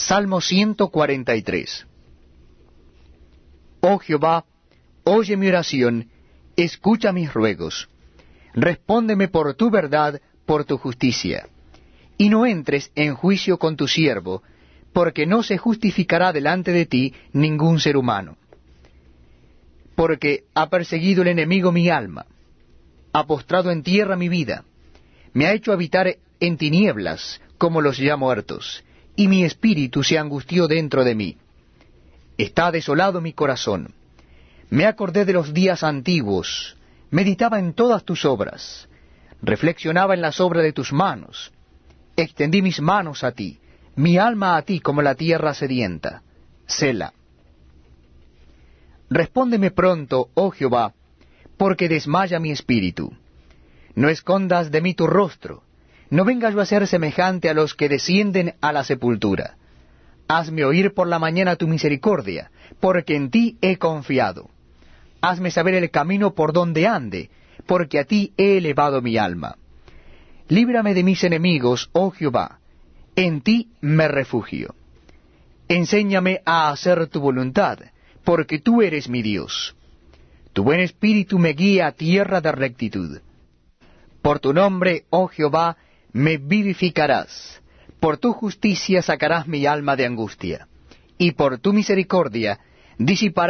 Salmo 143 Oh Jehová, oye mi oración, escucha mis ruegos. Respóndeme por tu verdad, por tu justicia. Y no entres en juicio con tu siervo, porque no se justificará delante de ti ningún ser humano. Porque ha perseguido el enemigo mi alma, ha postrado en tierra mi vida, me ha hecho habitar en tinieblas como los ya muertos, y mi espíritu se angustió dentro de mí. Está desolado mi corazón. Me acordé de los días antiguos, meditaba en todas tus obras, reflexionaba en las obras de tus manos, extendí mis manos a ti, mi alma a ti como la tierra sedienta. Sela. Respóndeme pronto, oh Jehová, porque desmaya mi espíritu. No escondas de mí tu rostro, no vengas yo a ser semejante a los que descienden a la sepultura. Hazme oír por la mañana tu misericordia, porque en ti he confiado. Hazme saber el camino por donde ande, porque a ti he elevado mi alma. Líbrame de mis enemigos, oh Jehová, en ti me refugio. Enséñame a hacer tu voluntad, porque tú eres mi Dios. Tu buen espíritu me guía a tierra de rectitud. Por tu nombre, oh Jehová, me vivificarás. Por tu justicia sacarás mi alma de angustia. Y por tu misericordia disiparás